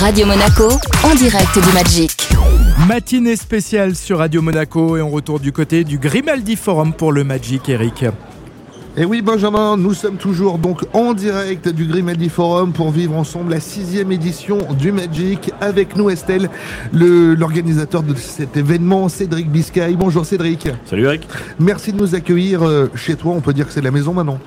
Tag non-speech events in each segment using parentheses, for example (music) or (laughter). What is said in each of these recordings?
Radio Monaco, en direct du Magic. Matinée spéciale sur Radio Monaco et on retourne du côté du Grimaldi Forum pour le Magic, Eric. Et oui Benjamin, nous sommes toujours donc en direct du Grimaldi Forum pour vivre ensemble la sixième édition du Magic avec nous Estelle, le- l'organisateur de cet événement, Cédric Biscay. Bonjour Cédric. Salut Eric. Merci de nous accueillir euh, chez toi, on peut dire que c'est la maison maintenant.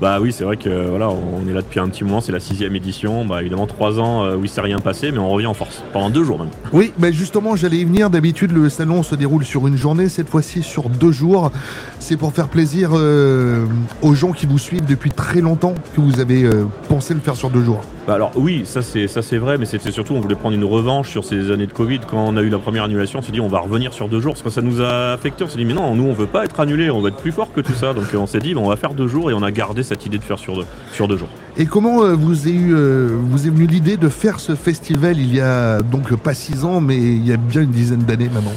Bah oui, c'est vrai que voilà, on est là depuis un petit moment, c'est la sixième édition. Bah évidemment trois ans euh, où il s'est rien passé, mais on revient en force pendant deux jours même. Oui, mais justement j'allais y venir, d'habitude le salon se déroule sur une journée, cette fois-ci sur deux jours. C'est pour faire plaisir euh, aux gens qui vous suivent depuis très longtemps que vous avez euh, pensé le faire sur deux jours? Bah alors oui, ça c'est ça c'est vrai, mais c'était surtout on voulait prendre une revanche sur ces années de Covid. Quand on a eu la première annulation, on s'est dit on va revenir sur deux jours, parce que ça nous a affecté. On s'est dit mais non, nous on veut pas être annulé, on va être plus fort que tout ça. Donc on s'est dit on va faire deux jours et on a gardé cette idée de faire sur deux, sur deux jours. Et comment euh, vous est, eu, euh, vous est venue l'idée de faire ce festival il y a donc pas six ans, mais il y a bien une dizaine d'années maintenant?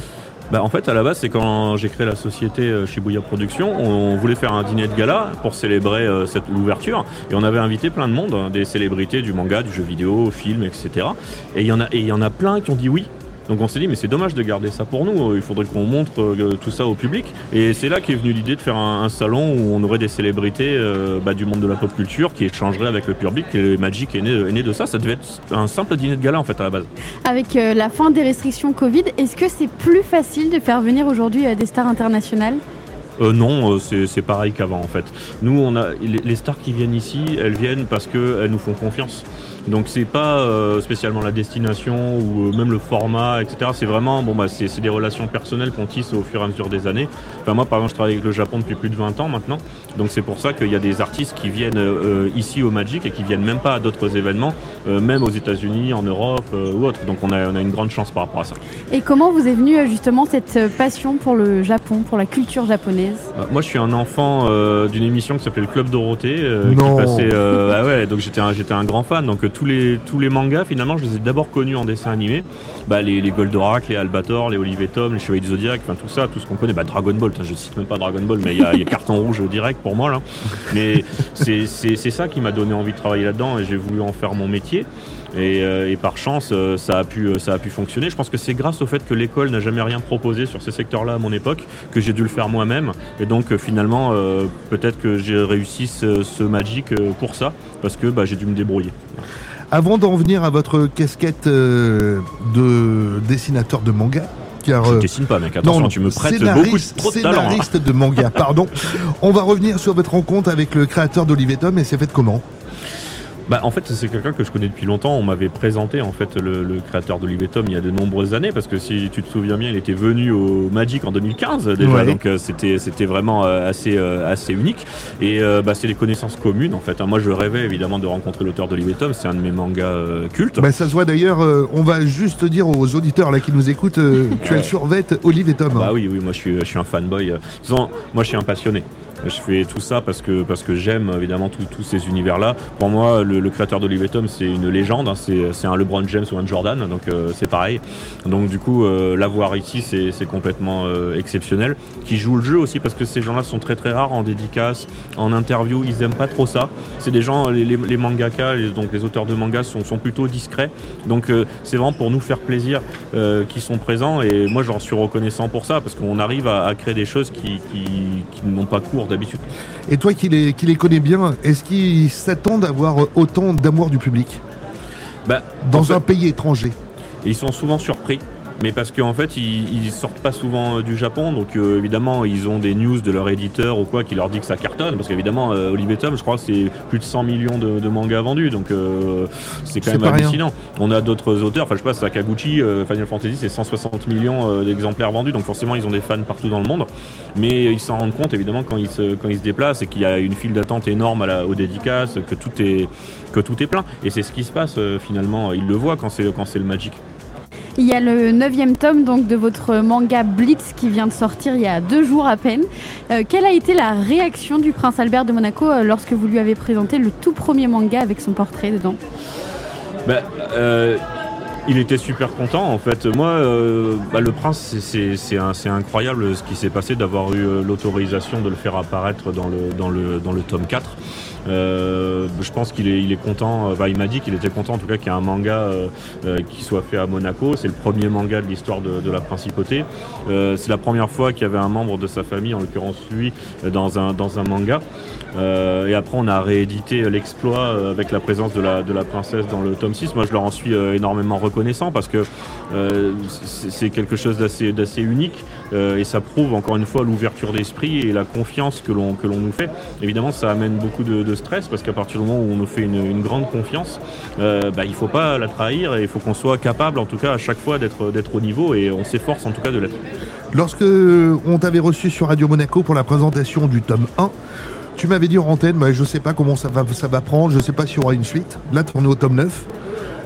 Bah, en fait, à la base, c'est quand j'ai créé la société euh, Shibuya Productions, on voulait faire un dîner de gala pour célébrer euh, cette l'ouverture, et on avait invité plein de monde, hein, des célébrités du manga, du jeu vidéo, film, etc. Et il y et il y en a plein qui ont dit oui. Donc on s'est dit mais c'est dommage de garder ça pour nous, il faudrait qu'on montre euh, tout ça au public. Et c'est là qu'est venue l'idée de faire un, un salon où on aurait des célébrités euh, bah, du monde de la pop culture qui échangeraient avec le public. Et Magic est né, est né de ça, ça devait être un simple dîner de gala en fait à la base. Avec euh, la fin des restrictions Covid, est-ce que c'est plus facile de faire venir aujourd'hui des stars internationales? Euh, non, c'est pareil qu'avant en fait. Nous, on a les les stars qui viennent ici, elles viennent parce qu'elles nous font confiance. Donc c'est pas euh, spécialement la destination ou euh, même le format, etc. C'est vraiment bon bah c'est c'est des relations personnelles qu'on tisse au fur et à mesure des années. Enfin moi par exemple je travaille avec le Japon depuis plus de 20 ans maintenant. Donc c'est pour ça qu'il y a des artistes qui viennent euh, ici au Magic et qui viennent même pas à d'autres événements, euh, même aux États-Unis, en Europe euh, ou autre. Donc on a on a une grande chance par rapport à ça. Et comment vous est venue euh, justement cette euh, passion pour le Japon, pour la culture japonaise? Euh, Moi, je suis un enfant euh, d'une émission qui s'appelait le Club Dorothée, euh, qui passait. euh, ah ouais, donc j'étais un, j'étais un grand fan. Donc euh, tous les mangas, finalement, je les ai d'abord connus en dessin animé. Bah, les, Goldorak, les Albator, les Olive et Tom, les Chevaliers du Zodiac, enfin tout ça, tout ce qu'on connaît. Bah, Dragon Ball, je cite même pas Dragon Ball, mais il y a, y carton rouge direct pour moi là. Mais c'est ça qui m'a donné envie de travailler là-dedans et j'ai voulu en faire mon métier. Et, euh, et par chance, euh, ça a pu, euh, ça a pu fonctionner. Je pense que c'est grâce au fait que l'école n'a jamais rien proposé sur ces secteurs-là à mon époque que j'ai dû le faire moi-même. Et donc finalement, peut-être que j'ai réussi ce, ce Magic pour ça, parce que bah, j'ai dû me débrouiller. Avant d'en venir à votre casquette de dessinateur de manga, car Je dessine pas, mec. Attention, non, tu me prêtes beaucoup de, trop de talent. hein. De manga, pardon. (laughs) On va revenir sur votre rencontre avec le créateur d'Olive Tom et c'est fait comment? Bah, en fait, c'est quelqu'un que je connais depuis longtemps. On m'avait présenté en fait le, le créateur d'Olive Tom il y a de nombreuses années, parce que si tu te souviens bien, il était venu au Magic en 2015 déjà, Ouais. donc euh, c'était c'était vraiment euh, assez euh, assez unique. Et euh, bah, c'est des connaissances communes en fait. hein. Moi, je rêvais évidemment de rencontrer l'auteur d'Olive Tom. C'est un de mes mangas euh, cultes. bah, Ça se voit d'ailleurs, euh, on va juste dire aux auditeurs là qui nous écoutent, euh, tu as le survêt Olive et Tom. Bah oui, oui, moi je suis, je suis un fanboy. Moi je suis un passionné. Je fais tout ça parce que, parce que j'aime évidemment tous ces univers-là. Pour moi, le, le créateur d'Olive Tom, c'est une légende. hein. C'est un LeBron James ou un Jordan, donc euh, c'est pareil. Donc du coup, euh, l'avoir ici, c'est complètement euh, exceptionnel. Qui joue le jeu aussi parce que ces gens-là sont très très rares en dédicace, en interview. Ils aiment pas trop ça. C'est des gens, les, les, les mangaka, les- donc les auteurs de mangas sont, sont plutôt discrets. Donc euh, c'est vraiment pour nous faire plaisir euh, qui sont présents et moi j'en suis reconnaissant pour ça parce qu'on arrive à, à créer des choses qui, qui, qui n'ont pas cours d'habitude. Et toi qui les, qui les connais bien, est-ce qu'ils s'attendent à avoir autant d'amour du public Bah, dans en fait, un pays étranger? Ils sont souvent surpris. Mais parce qu'en fait, ils, ils sortent pas souvent euh, du Japon, donc euh, évidemment, ils ont des news de leur éditeur ou quoi qui leur dit que ça cartonne, parce qu'évidemment, euh, Olive Tom, je crois, c'est plus de 100 millions de, de mangas vendus, donc euh, c'est quand même rien. hallucinant. On a d'autres auteurs, enfin je sais pas, Sakaguchi, euh, Final Fantasy, c'est 160 millions d'exemplaires vendus, donc forcément, ils ont des fans partout dans le monde, mais ils s'en rendent compte évidemment quand ils se, quand ils se déplacent et qu'il y a une file d'attente énorme à la, aux dédicaces, que tout est que tout est plein, et c'est ce qui se passe euh, finalement. Ils le voient quand c'est quand c'est le Magic. Il y a le neuvième tome donc de votre manga Blitz qui vient de sortir il y a deux jours à peine. Euh, quelle a été la réaction du prince Albert de Monaco euh, lorsque vous lui avez présenté le tout premier manga avec son portrait dedans? Bah, euh, il était super content en fait. Moi, bah, le prince, c'est- incroyable ce qui s'est passé d'avoir eu l'autorisation de le faire apparaître dans le, dans, le, dans le tome 4. Euh, je pense qu'il est, content, enfin, il m'a dit qu'il était content en tout cas qu'il y ait un manga euh, euh, qui soit fait à Monaco. C'est le premier manga de l'histoire de, la principauté. Euh, c'est la première fois qu'il y avait un membre de sa famille, en l'occurrence lui, euh, dans un manga. Euh, et après, on a réédité l'exploit euh, avec la présence de la, princesse dans le tome 6. Moi, je leur en suis euh, énormément reconnaissant parce que c'est quelque chose d'assez unique et ça prouve encore une fois l'ouverture d'esprit et la confiance que l'on nous fait. Évidemment, ça amène beaucoup de, stress parce qu'à partir du moment où on nous fait une, grande confiance, bah, il faut pas la trahir et il faut qu'on soit capable, en tout cas, à chaque fois d'être au niveau et on s'efforce en tout cas de l'être. Lorsque on t'avait reçu sur Radio Monaco pour la présentation du tome 1, tu m'avais dit en antenne, je sais pas comment ça va, ça va prendre, je sais pas s'il y aura une suite. Là, on est au tome 9.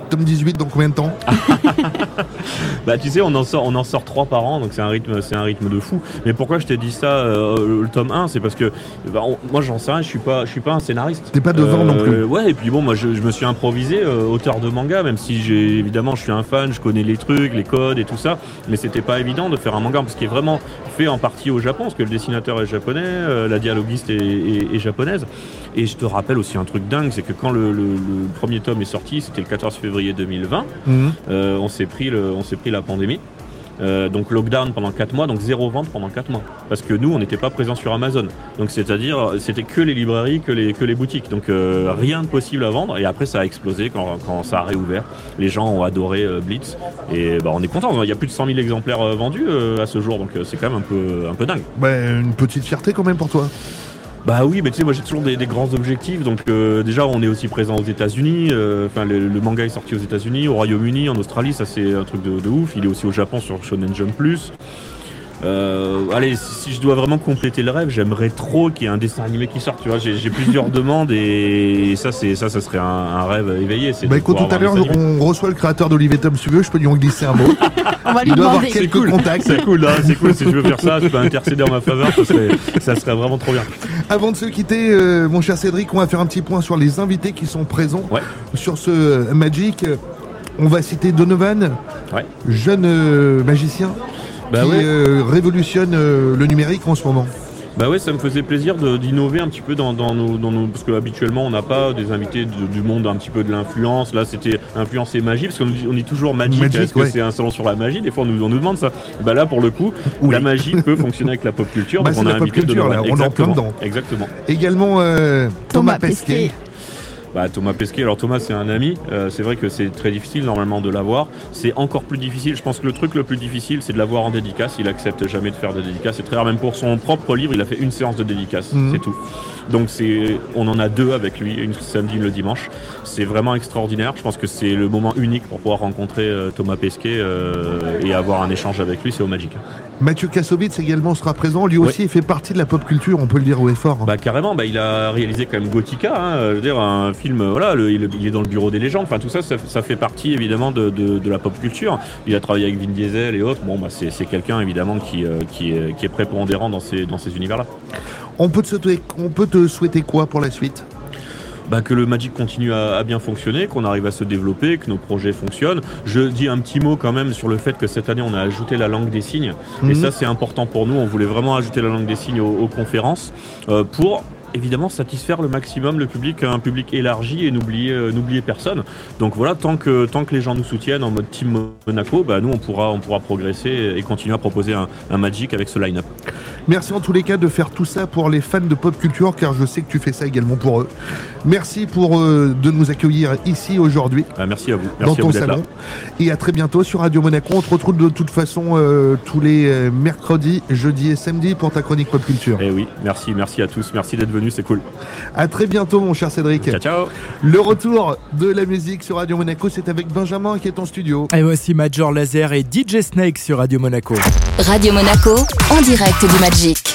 Tome 18 dans combien de temps (laughs) Bah tu sais on en sort on en sort trois par an donc c'est un rythme c'est un rythme de fou. Mais pourquoi je t'ai dit ça euh, le tome 1 c'est parce que bah, on- moi j'en sais rien, je suis pas je suis pas un scénariste. T'es pas devant non plus. Ouais et puis bon moi je, je me suis improvisé euh, auteur de manga même si j'ai évidemment je suis un fan, je connais les trucs, les codes et tout ça, mais c'était pas évident de faire un manga parce qu'il est vraiment fait en partie au Japon parce que le dessinateur est japonais, euh, la dialoguiste est, est- est japonaise. Et je te rappelle aussi un truc dingue, c'est que quand le, le- le premier tome est sorti, c'était le 14 février 2020. Mhm. Euh, on s'est pris le, on s'est pris la pandémie. Euh, donc lockdown pendant 4 mois, donc zéro vente pendant 4 mois. Parce que nous, on n'était pas présents sur Amazon. Donc c'est-à-dire, c'était que les librairies, que les, que les boutiques. Donc euh, rien de possible à vendre. Et après, ça a explosé quand, quand ça a réouvert. Les gens ont adoré euh, Blitz. Et bah, on est content. Il y a plus de 100 000 exemplaires vendus à ce jour. Donc c'est quand même un peu, un peu dingue. Bah, une petite fierté quand même pour toi. Bah oui, mais tu sais, moi j'ai toujours des, des grands objectifs. Donc euh, déjà, on est aussi présent aux États-Unis. euh, Enfin, le, manga est sorti aux États-Unis, au Royaume-Uni, en Australie. Ça, c'est un truc de, de ouf. Il est aussi au Japon sur Shonen Jump Plus. Euh, allez, si, je dois vraiment compléter le rêve, j'aimerais trop qu'il y ait un dessin animé qui sorte. Tu vois, j'ai j'ai plusieurs (laughs) demandes et, ça, c'est ça, ça serait un, un rêve éveillé. c'est Bah écoute, tout à l'heure, on reçoit le créateur d'Olivier Tom, si tu veux, je peux lui en glisser un mot. (laughs) On va lui Il doit avoir quelques contacts. C'est cool, hein, c'est cool. Si tu veux faire ça, tu peux intercéder en ma faveur. Ça serait, ça serait vraiment trop bien. Avant de se quitter, euh, mon cher Cédric, on va faire un petit point sur les invités qui sont présents Ouais. sur ce euh, Magic. On va citer Donovan, Ouais. jeune euh, magicien Bah qui ouais. euh, révolutionne euh, le numérique en ce moment. Bah ouais, ça me faisait plaisir de- d'innover un petit peu dans, dans nos, dans nos- parce que habituellement on n'a pas des invités de- du monde un petit peu de l'influence. Là, c'était influence et magie, parce qu'on dit- on dit toujours magique. Magic, Est-ce que c'est un salon sur la magie? Des fois, on nous, on nous demande ça. Bah là, pour le coup, Oui. la magie peut fonctionner avec la pop culture. (laughs) Bah, donc on a la pop invité culture, Donovan. là, on est en plein Exactement. dedans. Exactement. Également euh, Thomas, Thomas Pesquet. Pesquet. Bah, Thomas Pesquet, alors Thomas c'est un ami, Euh, c'est vrai que c'est très difficile normalement de l'avoir, c'est encore plus difficile, je pense que le truc le plus difficile c'est de l'avoir en dédicace, il accepte jamais de faire de dédicace, c'est très rare, même pour son propre livre il a fait une séance de dédicace, Mhm. c'est tout. Donc c'est, on en a deux avec lui, une samedi, une le dimanche, c'est vraiment extraordinaire, je pense que c'est le moment unique pour pouvoir rencontrer euh, Thomas Pesquet euh, et avoir un échange avec lui, c'est au Magic. Mathieu Kassovitz également sera présent. Lui aussi, il fait partie de la pop culture, on peut le dire haut et fort. hein. Bah carrément, bah, il a réalisé quand même Gothica, hein, je veux dire un film, voilà, le- il, il est dans le bureau des légendes, enfin tout ça, ça, ça fait partie évidemment de, de- de la pop culture. Il a travaillé avec Vin Diesel et autres, bon bah c'est c'est quelqu'un évidemment qui, euh, qui, est, qui est prépondérant dans ces, dans ces univers-là. On, peut te souhaiter, on peut te souhaiter quoi pour la suite? Bah, que le Magic continue à, à bien fonctionner, qu'on arrive à se développer, que nos projets fonctionnent. Je dis un petit mot quand même sur le fait que cette année on a ajouté la langue des signes. Et Mhm. ça c'est important pour nous, on voulait vraiment ajouter la langue des signes aux, aux conférences euh, pour évidemment satisfaire le maximum le public, un public élargi et n'oublier euh, n'oublier personne. Donc voilà, tant que, tant que les gens nous soutiennent en mode Team Monaco, bah, nous on pourra, on pourra progresser et continuer à proposer un, un Magic avec ce line-up. Merci en tous les cas de faire tout ça pour les fans de pop culture, car je sais que tu fais ça également pour eux. Merci pour euh, de nous accueillir ici aujourd'hui Bah, merci à vous. dans Merci à ton là. salon. Et à très bientôt sur Radio Monaco. On te retrouve de toute façon euh, tous les mercredis, jeudis et samedis pour ta chronique pop culture. Eh oui, merci, merci à tous, merci d'être venus, c'est cool. À très bientôt mon cher Cédric. Ciao, ciao Le retour de la musique sur Radio Monaco, c'est avec Benjamin qui est en studio. Et voici Major Laser et DJ Snake sur Radio Monaco. Radio Monaco, en direct du Magic.